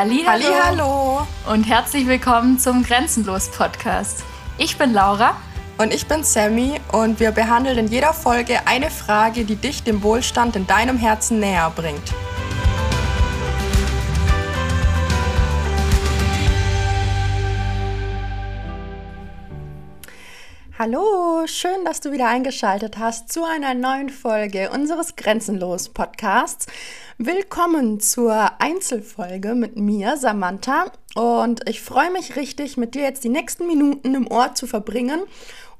Halli, hallo und herzlich willkommen zum Grenzenlos Podcast. Ich bin Laura und ich bin Sammy und wir behandeln in jeder Folge eine Frage, die dich dem Wohlstand in deinem Herzen näher bringt. Hallo, schön, dass du wieder eingeschaltet hast zu einer neuen Folge unseres Grenzenlos Podcasts. Willkommen zur Einzelfolge mit mir, Samantha. Und ich freue mich richtig, mit dir jetzt die nächsten Minuten im Ohr zu verbringen.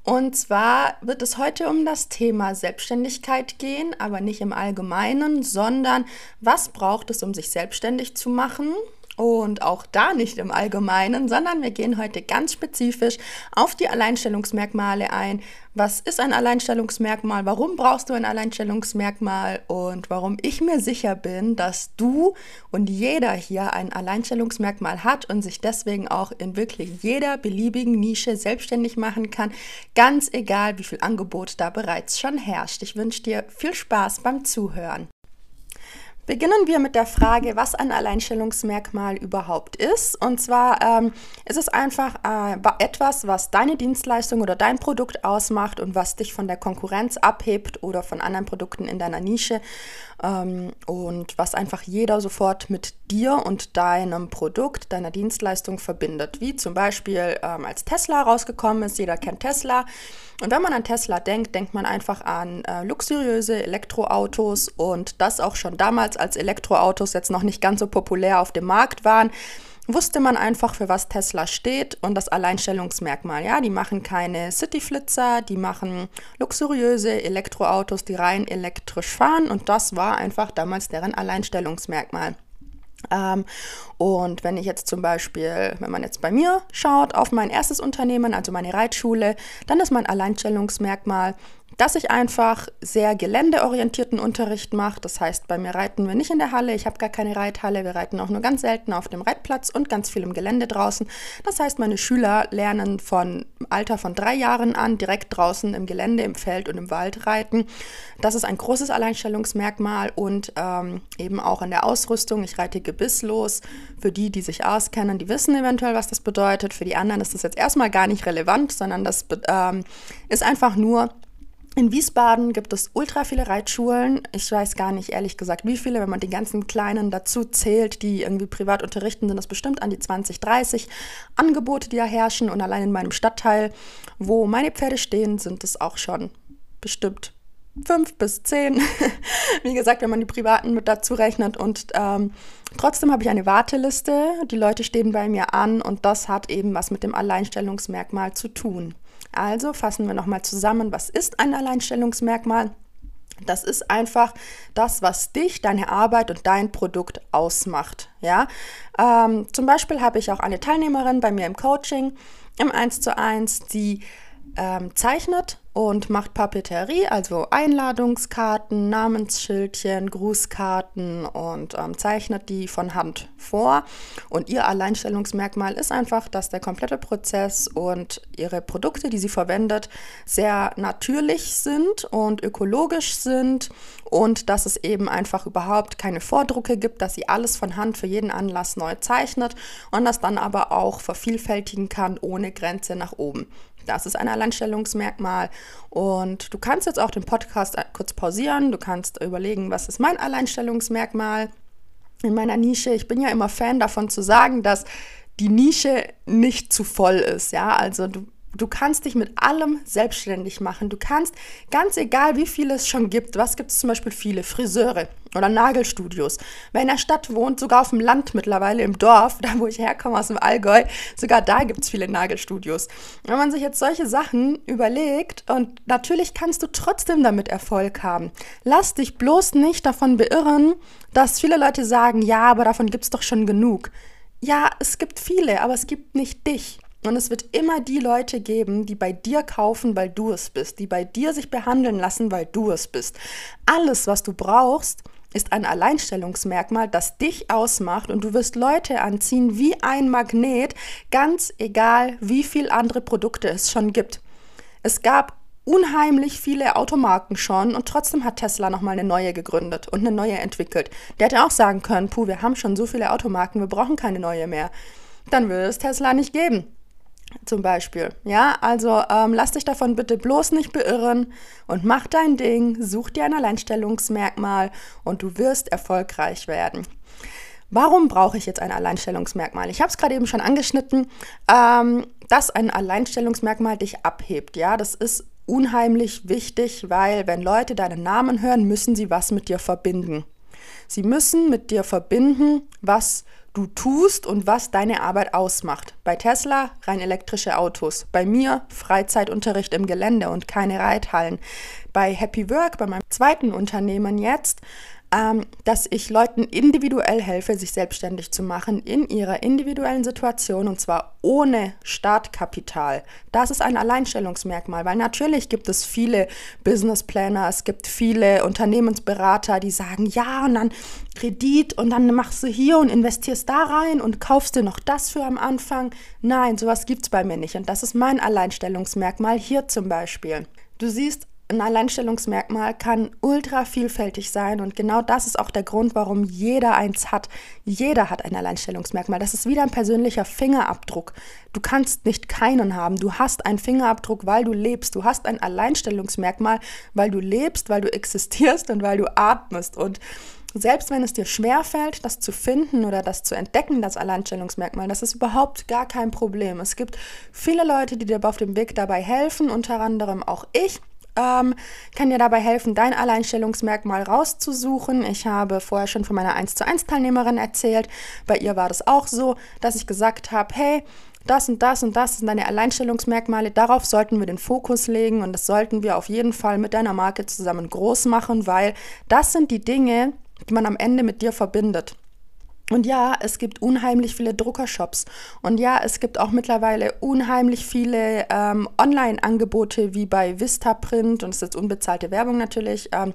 Und zwar wird es heute um das Thema Selbstständigkeit gehen, aber nicht im Allgemeinen, sondern was braucht es, um sich selbstständig zu machen? Und auch da nicht im Allgemeinen, sondern wir gehen heute ganz spezifisch auf die Alleinstellungsmerkmale ein. Was ist ein Alleinstellungsmerkmal? Warum brauchst du ein Alleinstellungsmerkmal? Und warum ich mir sicher bin, dass du und jeder hier ein Alleinstellungsmerkmal hat und sich deswegen auch in wirklich jeder beliebigen Nische selbstständig machen kann, ganz egal, wie viel Angebot da bereits schon herrscht. Ich wünsche dir viel Spaß beim Zuhören. Beginnen wir mit der Frage, was ein Alleinstellungsmerkmal überhaupt ist. Und zwar ähm, ist es einfach äh, etwas, was deine Dienstleistung oder dein Produkt ausmacht und was dich von der Konkurrenz abhebt oder von anderen Produkten in deiner Nische ähm, und was einfach jeder sofort mit dir und deinem Produkt, deiner Dienstleistung verbindet. Wie zum Beispiel ähm, als Tesla rausgekommen ist, jeder kennt Tesla. Und wenn man an Tesla denkt, denkt man einfach an äh, luxuriöse Elektroautos und das auch schon damals, als Elektroautos jetzt noch nicht ganz so populär auf dem Markt waren wusste man einfach, für was Tesla steht und das Alleinstellungsmerkmal. Ja, die machen keine Cityflitzer, die machen luxuriöse Elektroautos, die rein elektrisch fahren und das war einfach damals deren Alleinstellungsmerkmal. Ähm, und wenn ich jetzt zum Beispiel, wenn man jetzt bei mir schaut auf mein erstes Unternehmen, also meine Reitschule, dann ist mein Alleinstellungsmerkmal, dass ich einfach sehr geländeorientierten Unterricht mache. Das heißt, bei mir reiten wir nicht in der Halle, ich habe gar keine Reithalle, wir reiten auch nur ganz selten auf dem Reitplatz und ganz viel im Gelände draußen. Das heißt, meine Schüler lernen von Alter von drei Jahren an direkt draußen im Gelände, im Feld und im Wald reiten. Das ist ein großes Alleinstellungsmerkmal und ähm, eben auch in der Ausrüstung. Ich reite gebisslos. Für die, die sich auskennen, die wissen eventuell, was das bedeutet. Für die anderen ist das jetzt erstmal gar nicht relevant, sondern das ähm, ist einfach nur, in Wiesbaden gibt es ultra viele Reitschulen. Ich weiß gar nicht, ehrlich gesagt, wie viele. Wenn man die ganzen kleinen dazu zählt, die irgendwie privat unterrichten, sind das bestimmt an die 20, 30 Angebote, die da herrschen. Und allein in meinem Stadtteil, wo meine Pferde stehen, sind es auch schon bestimmt fünf bis zehn. Wie gesagt, wenn man die privaten mit dazu rechnet. Und ähm, trotzdem habe ich eine Warteliste. Die Leute stehen bei mir an und das hat eben was mit dem Alleinstellungsmerkmal zu tun. Also fassen wir nochmal zusammen, was ist ein Alleinstellungsmerkmal? Das ist einfach das, was dich, deine Arbeit und dein Produkt ausmacht. Ja? Ähm, zum Beispiel habe ich auch eine Teilnehmerin bei mir im Coaching im 1 zu 1, die ähm, zeichnet und macht Papeterie, also Einladungskarten, Namensschildchen, Grußkarten und ähm, zeichnet die von Hand vor. Und ihr Alleinstellungsmerkmal ist einfach, dass der komplette Prozess und ihre Produkte, die sie verwendet, sehr natürlich sind und ökologisch sind und dass es eben einfach überhaupt keine Vordrucke gibt, dass sie alles von Hand für jeden Anlass neu zeichnet und das dann aber auch vervielfältigen kann ohne Grenze nach oben. Das ist ein Alleinstellungsmerkmal. Und du kannst jetzt auch den Podcast kurz pausieren. Du kannst überlegen, was ist mein Alleinstellungsmerkmal in meiner Nische. Ich bin ja immer Fan davon zu sagen, dass die Nische nicht zu voll ist. Ja, also du Du kannst dich mit allem selbstständig machen. Du kannst, ganz egal wie viele es schon gibt, was gibt es zum Beispiel viele? Friseure oder Nagelstudios. Wer in der Stadt wohnt, sogar auf dem Land mittlerweile, im Dorf, da wo ich herkomme, aus dem Allgäu, sogar da gibt es viele Nagelstudios. Wenn man sich jetzt solche Sachen überlegt, und natürlich kannst du trotzdem damit Erfolg haben. Lass dich bloß nicht davon beirren, dass viele Leute sagen, ja, aber davon gibt es doch schon genug. Ja, es gibt viele, aber es gibt nicht dich. Und es wird immer die Leute geben, die bei dir kaufen, weil du es bist, die bei dir sich behandeln lassen, weil du es bist. Alles, was du brauchst, ist ein Alleinstellungsmerkmal, das dich ausmacht und du wirst Leute anziehen wie ein Magnet, ganz egal, wie viele andere Produkte es schon gibt. Es gab unheimlich viele Automarken schon und trotzdem hat Tesla nochmal eine neue gegründet und eine neue entwickelt. Der hätte auch sagen können, puh, wir haben schon so viele Automarken, wir brauchen keine neue mehr. Dann würde es Tesla nicht geben. Zum Beispiel. Ja, also ähm, lass dich davon bitte bloß nicht beirren und mach dein Ding, such dir ein Alleinstellungsmerkmal und du wirst erfolgreich werden. Warum brauche ich jetzt ein Alleinstellungsmerkmal? Ich habe es gerade eben schon angeschnitten, ähm, dass ein Alleinstellungsmerkmal dich abhebt. Ja, das ist unheimlich wichtig, weil wenn Leute deinen Namen hören, müssen sie was mit dir verbinden. Sie müssen mit dir verbinden, was du tust und was deine Arbeit ausmacht. Bei Tesla rein elektrische Autos, bei mir Freizeitunterricht im Gelände und keine Reithallen. Bei Happy Work, bei meinem zweiten Unternehmen jetzt, ähm, dass ich Leuten individuell helfe, sich selbstständig zu machen in ihrer individuellen Situation und zwar ohne Startkapital. Das ist ein Alleinstellungsmerkmal, weil natürlich gibt es viele Businessplanner, es gibt viele Unternehmensberater, die sagen, ja, und dann Kredit und dann machst du hier und investierst da rein und kaufst dir noch das für am Anfang. Nein, sowas gibt es bei mir nicht und das ist mein Alleinstellungsmerkmal hier zum Beispiel. Du siehst, ein Alleinstellungsmerkmal kann ultra vielfältig sein und genau das ist auch der Grund, warum jeder eins hat. Jeder hat ein Alleinstellungsmerkmal. Das ist wieder ein persönlicher Fingerabdruck. Du kannst nicht keinen haben. Du hast einen Fingerabdruck, weil du lebst. Du hast ein Alleinstellungsmerkmal, weil du lebst, weil du existierst und weil du atmest. Und selbst wenn es dir schwerfällt, das zu finden oder das zu entdecken, das Alleinstellungsmerkmal, das ist überhaupt gar kein Problem. Es gibt viele Leute, die dir auf dem Weg dabei helfen, unter anderem auch ich ähm, kann dir dabei helfen, dein Alleinstellungsmerkmal rauszusuchen. Ich habe vorher schon von meiner 1 zu 1 Teilnehmerin erzählt. Bei ihr war das auch so, dass ich gesagt habe, hey, das und das und das sind deine Alleinstellungsmerkmale. Darauf sollten wir den Fokus legen und das sollten wir auf jeden Fall mit deiner Marke zusammen groß machen, weil das sind die Dinge, die man am Ende mit dir verbindet. Und ja, es gibt unheimlich viele Druckershops. Und ja, es gibt auch mittlerweile unheimlich viele ähm, Online-Angebote wie bei Vistaprint, und es ist unbezahlte Werbung natürlich, ähm,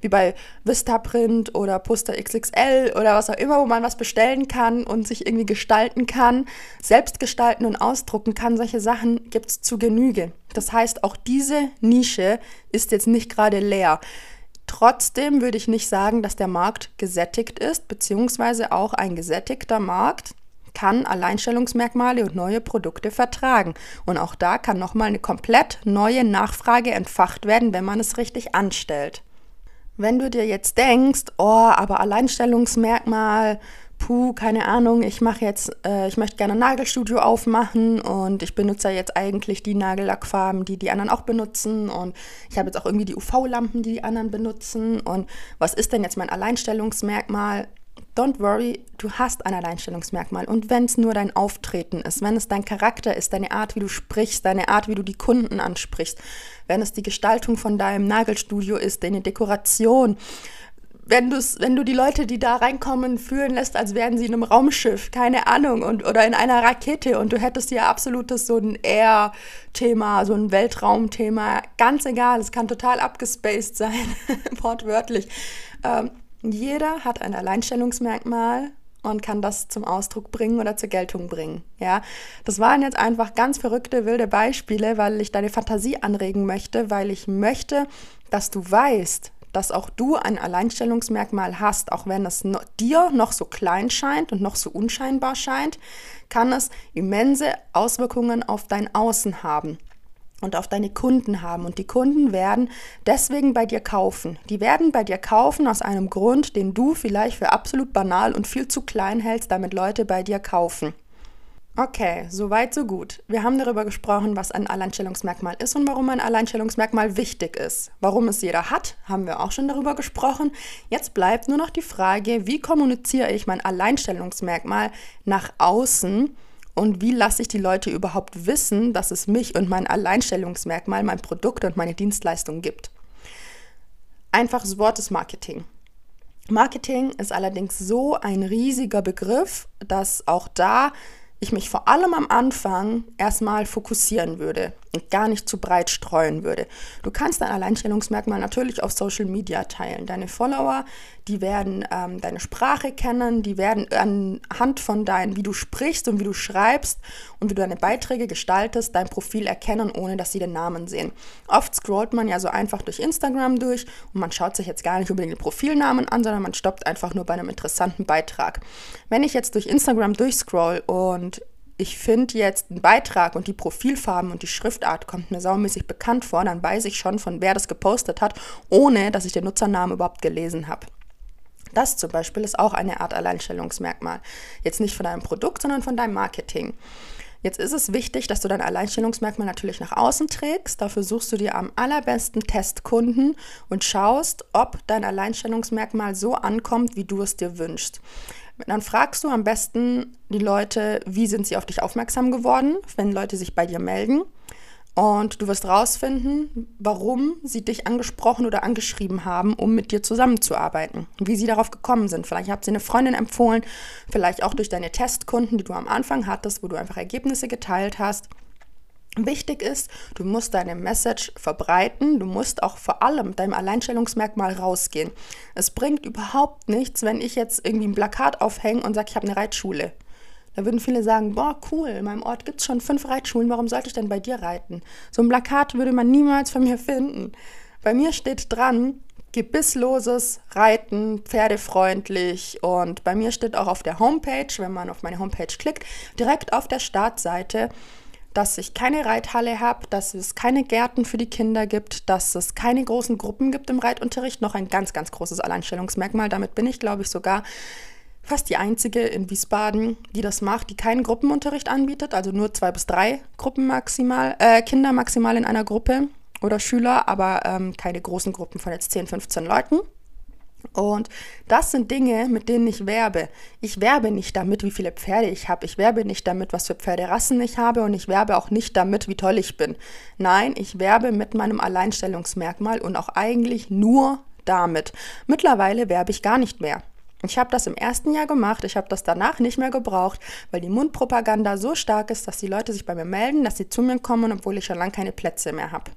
wie bei Vistaprint oder Poster XXL oder was auch immer, wo man was bestellen kann und sich irgendwie gestalten kann, selbst gestalten und ausdrucken kann. Solche Sachen gibt es zu Genüge. Das heißt, auch diese Nische ist jetzt nicht gerade leer. Trotzdem würde ich nicht sagen, dass der Markt gesättigt ist, beziehungsweise auch ein gesättigter Markt kann Alleinstellungsmerkmale und neue Produkte vertragen. Und auch da kann nochmal eine komplett neue Nachfrage entfacht werden, wenn man es richtig anstellt. Wenn du dir jetzt denkst, oh, aber Alleinstellungsmerkmal, puh, keine Ahnung, ich mache jetzt, äh, ich möchte gerne ein Nagelstudio aufmachen und ich benutze jetzt eigentlich die Nagellackfarben, die die anderen auch benutzen und ich habe jetzt auch irgendwie die UV-Lampen, die die anderen benutzen und was ist denn jetzt mein Alleinstellungsmerkmal? Don't worry, du hast ein Alleinstellungsmerkmal. Und wenn es nur dein Auftreten ist, wenn es dein Charakter ist, deine Art, wie du sprichst, deine Art, wie du die Kunden ansprichst, wenn es die Gestaltung von deinem Nagelstudio ist, deine Dekoration, wenn, wenn du die Leute, die da reinkommen, fühlen lässt, als wären sie in einem Raumschiff, keine Ahnung, und, oder in einer Rakete und du hättest ja absolutes so ein Air-Thema, so ein Weltraumthema, ganz egal, es kann total abgespaced sein, wortwörtlich. Ähm, jeder hat ein Alleinstellungsmerkmal und kann das zum Ausdruck bringen oder zur Geltung bringen. Ja, das waren jetzt einfach ganz verrückte, wilde Beispiele, weil ich deine Fantasie anregen möchte, weil ich möchte, dass du weißt, dass auch du ein Alleinstellungsmerkmal hast, auch wenn es no dir noch so klein scheint und noch so unscheinbar scheint, kann es immense Auswirkungen auf dein Außen haben und auf deine Kunden haben. Und die Kunden werden deswegen bei dir kaufen. Die werden bei dir kaufen aus einem Grund, den du vielleicht für absolut banal und viel zu klein hältst, damit Leute bei dir kaufen. Okay, soweit, so gut. Wir haben darüber gesprochen, was ein Alleinstellungsmerkmal ist und warum ein Alleinstellungsmerkmal wichtig ist. Warum es jeder hat, haben wir auch schon darüber gesprochen. Jetzt bleibt nur noch die Frage, wie kommuniziere ich mein Alleinstellungsmerkmal nach außen und wie lasse ich die Leute überhaupt wissen, dass es mich und mein Alleinstellungsmerkmal, mein Produkt und meine Dienstleistung gibt. Einfaches Wort ist Marketing. Marketing ist allerdings so ein riesiger Begriff, dass auch da ich mich vor allem am Anfang erstmal fokussieren würde. Gar nicht zu breit streuen würde. Du kannst dein Alleinstellungsmerkmal natürlich auf Social Media teilen. Deine Follower, die werden ähm, deine Sprache kennen, die werden anhand von deinem, wie du sprichst und wie du schreibst und wie du deine Beiträge gestaltest, dein Profil erkennen, ohne dass sie den Namen sehen. Oft scrollt man ja so einfach durch Instagram durch und man schaut sich jetzt gar nicht unbedingt den Profilnamen an, sondern man stoppt einfach nur bei einem interessanten Beitrag. Wenn ich jetzt durch Instagram durchscroll und ich finde jetzt einen Beitrag und die Profilfarben und die Schriftart kommt mir saumäßig bekannt vor, dann weiß ich schon, von wer das gepostet hat, ohne dass ich den Nutzernamen überhaupt gelesen habe. Das zum Beispiel ist auch eine Art Alleinstellungsmerkmal. Jetzt nicht von deinem Produkt, sondern von deinem Marketing. Jetzt ist es wichtig, dass du dein Alleinstellungsmerkmal natürlich nach außen trägst. Dafür suchst du dir am allerbesten Testkunden und schaust, ob dein Alleinstellungsmerkmal so ankommt, wie du es dir wünschst. Dann fragst du am besten die Leute, wie sind sie auf dich aufmerksam geworden, wenn Leute sich bei dir melden. Und du wirst rausfinden, warum sie dich angesprochen oder angeschrieben haben, um mit dir zusammenzuarbeiten. Wie sie darauf gekommen sind. Vielleicht habt sie eine Freundin empfohlen, vielleicht auch durch deine Testkunden, die du am Anfang hattest, wo du einfach Ergebnisse geteilt hast. Wichtig ist, du musst deine Message verbreiten, du musst auch vor allem deinem Alleinstellungsmerkmal rausgehen. Es bringt überhaupt nichts, wenn ich jetzt irgendwie ein Plakat aufhänge und sage, ich habe eine Reitschule. Da würden viele sagen, boah, cool, in meinem Ort gibt es schon fünf Reitschulen, warum sollte ich denn bei dir reiten? So ein Plakat würde man niemals von mir finden. Bei mir steht dran, gebissloses Reiten, pferdefreundlich und bei mir steht auch auf der Homepage, wenn man auf meine Homepage klickt, direkt auf der Startseite, dass ich keine Reithalle habe, dass es keine Gärten für die Kinder gibt, dass es keine großen Gruppen gibt im Reitunterricht. Noch ein ganz, ganz großes Alleinstellungsmerkmal. Damit bin ich, glaube ich, sogar fast die einzige in Wiesbaden, die das macht, die keinen Gruppenunterricht anbietet, also nur zwei bis drei Gruppen maximal, äh, Kinder maximal in einer Gruppe oder Schüler, aber ähm, keine großen Gruppen von jetzt 10, 15 Leuten. Und das sind Dinge, mit denen ich werbe. Ich werbe nicht damit, wie viele Pferde ich habe. Ich werbe nicht damit, was für Pferderassen ich habe. Und ich werbe auch nicht damit, wie toll ich bin. Nein, ich werbe mit meinem Alleinstellungsmerkmal und auch eigentlich nur damit. Mittlerweile werbe ich gar nicht mehr. Ich habe das im ersten Jahr gemacht, ich habe das danach nicht mehr gebraucht, weil die Mundpropaganda so stark ist, dass die Leute sich bei mir melden, dass sie zu mir kommen, obwohl ich schon lange keine Plätze mehr habe.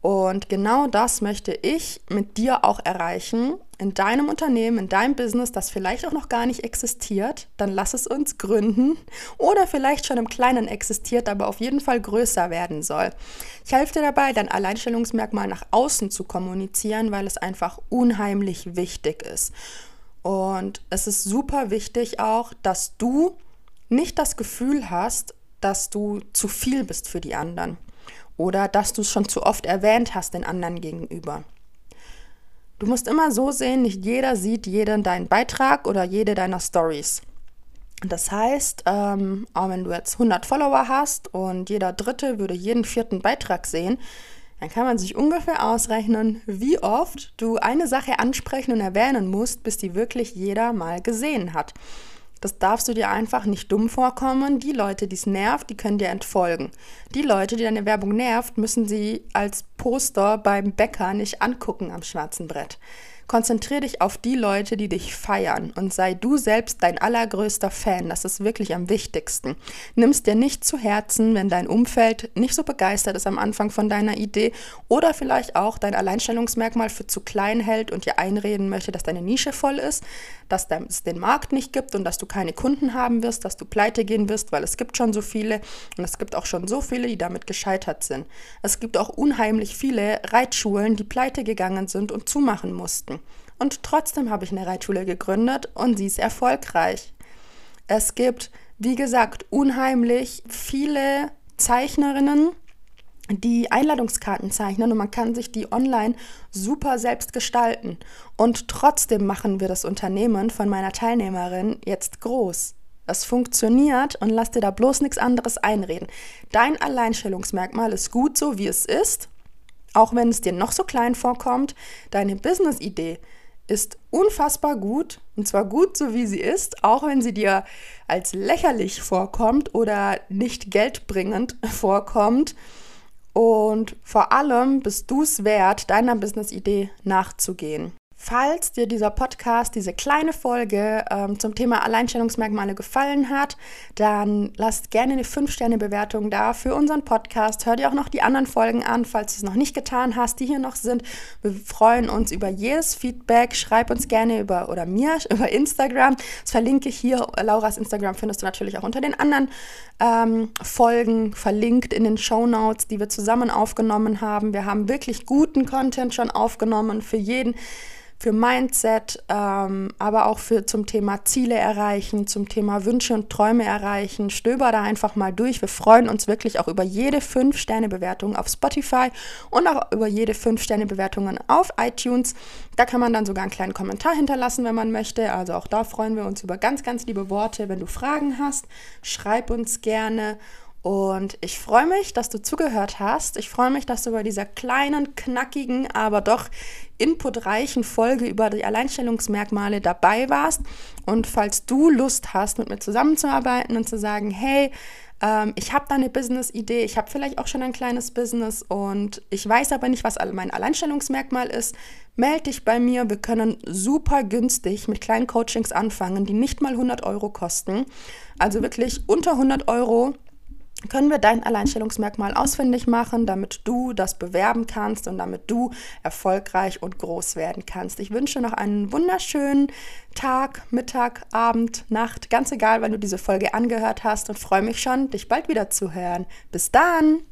Und genau das möchte ich mit dir auch erreichen in deinem Unternehmen, in deinem Business, das vielleicht auch noch gar nicht existiert. Dann lass es uns gründen oder vielleicht schon im Kleinen existiert, aber auf jeden Fall größer werden soll. Ich helfe dir dabei, dein Alleinstellungsmerkmal nach außen zu kommunizieren, weil es einfach unheimlich wichtig ist. Und es ist super wichtig auch, dass du nicht das Gefühl hast, dass du zu viel bist für die anderen oder dass du es schon zu oft erwähnt hast den anderen gegenüber. Du musst immer so sehen, nicht jeder sieht jeden deinen Beitrag oder jede deiner Stories. Das heißt, ähm, auch wenn du jetzt 100 Follower hast und jeder Dritte würde jeden vierten Beitrag sehen, dann kann man sich ungefähr ausrechnen, wie oft du eine Sache ansprechen und erwähnen musst, bis die wirklich jeder mal gesehen hat. Das darfst du dir einfach nicht dumm vorkommen. Die Leute, die es nervt, die können dir entfolgen. Die Leute, die deine Werbung nervt, müssen sie als Poster beim Bäcker nicht angucken am schwarzen Brett. Konzentriere dich auf die Leute, die dich feiern und sei du selbst dein allergrößter Fan. Das ist wirklich am wichtigsten. Nimmst dir nicht zu Herzen, wenn dein Umfeld nicht so begeistert ist am Anfang von deiner Idee oder vielleicht auch dein Alleinstellungsmerkmal für zu klein hält und dir einreden möchte, dass deine Nische voll ist, dass es den Markt nicht gibt und dass du keine Kunden haben wirst, dass du pleite gehen wirst, weil es gibt schon so viele und es gibt auch schon so viele, die damit gescheitert sind. Es gibt auch unheimlich viele Reitschulen, die pleite gegangen sind und zumachen mussten. Und trotzdem habe ich eine Reitschule gegründet und sie ist erfolgreich. Es gibt, wie gesagt, unheimlich viele Zeichnerinnen, die Einladungskarten zeichnen und man kann sich die online super selbst gestalten. Und trotzdem machen wir das Unternehmen von meiner Teilnehmerin jetzt groß. Es funktioniert und lass dir da bloß nichts anderes einreden. Dein Alleinstellungsmerkmal ist gut so, wie es ist, auch wenn es dir noch so klein vorkommt. Deine Business-Idee ist unfassbar gut und zwar gut so wie sie ist, auch wenn sie dir als lächerlich vorkommt oder nicht geldbringend vorkommt. Und vor allem bist du es wert, deiner Business-Idee nachzugehen. Falls dir dieser Podcast, diese kleine Folge ähm, zum Thema Alleinstellungsmerkmale gefallen hat, dann lasst gerne eine 5-Sterne-Bewertung da für unseren Podcast. Hör dir auch noch die anderen Folgen an, falls du es noch nicht getan hast, die hier noch sind. Wir freuen uns über jedes Feedback. Schreib uns gerne über oder mir über Instagram. Das verlinke ich hier. Lauras Instagram findest du natürlich auch unter den anderen ähm, Folgen verlinkt in den Show Notes, die wir zusammen aufgenommen haben. Wir haben wirklich guten Content schon aufgenommen für jeden für Mindset, ähm, aber auch für zum Thema Ziele erreichen, zum Thema Wünsche und Träume erreichen. Stöber da einfach mal durch. Wir freuen uns wirklich auch über jede 5-Sterne-Bewertung auf Spotify und auch über jede 5-Sterne-Bewertung auf iTunes. Da kann man dann sogar einen kleinen Kommentar hinterlassen, wenn man möchte. Also auch da freuen wir uns über ganz, ganz liebe Worte. Wenn du Fragen hast, schreib uns gerne. Und ich freue mich, dass du zugehört hast. Ich freue mich, dass du bei dieser kleinen, knackigen, aber doch inputreichen Folge über die Alleinstellungsmerkmale dabei warst. Und falls du Lust hast, mit mir zusammenzuarbeiten und zu sagen, hey, ähm, ich habe da eine Business-Idee, ich habe vielleicht auch schon ein kleines Business und ich weiß aber nicht, was mein Alleinstellungsmerkmal ist, melde dich bei mir. Wir können super günstig mit kleinen Coachings anfangen, die nicht mal 100 Euro kosten. Also wirklich unter 100 Euro können wir dein Alleinstellungsmerkmal ausfindig machen, damit du das bewerben kannst und damit du erfolgreich und groß werden kannst. Ich wünsche noch einen wunderschönen Tag, Mittag, Abend, Nacht, ganz egal, wann du diese Folge angehört hast und freue mich schon, dich bald wieder zu hören. Bis dann!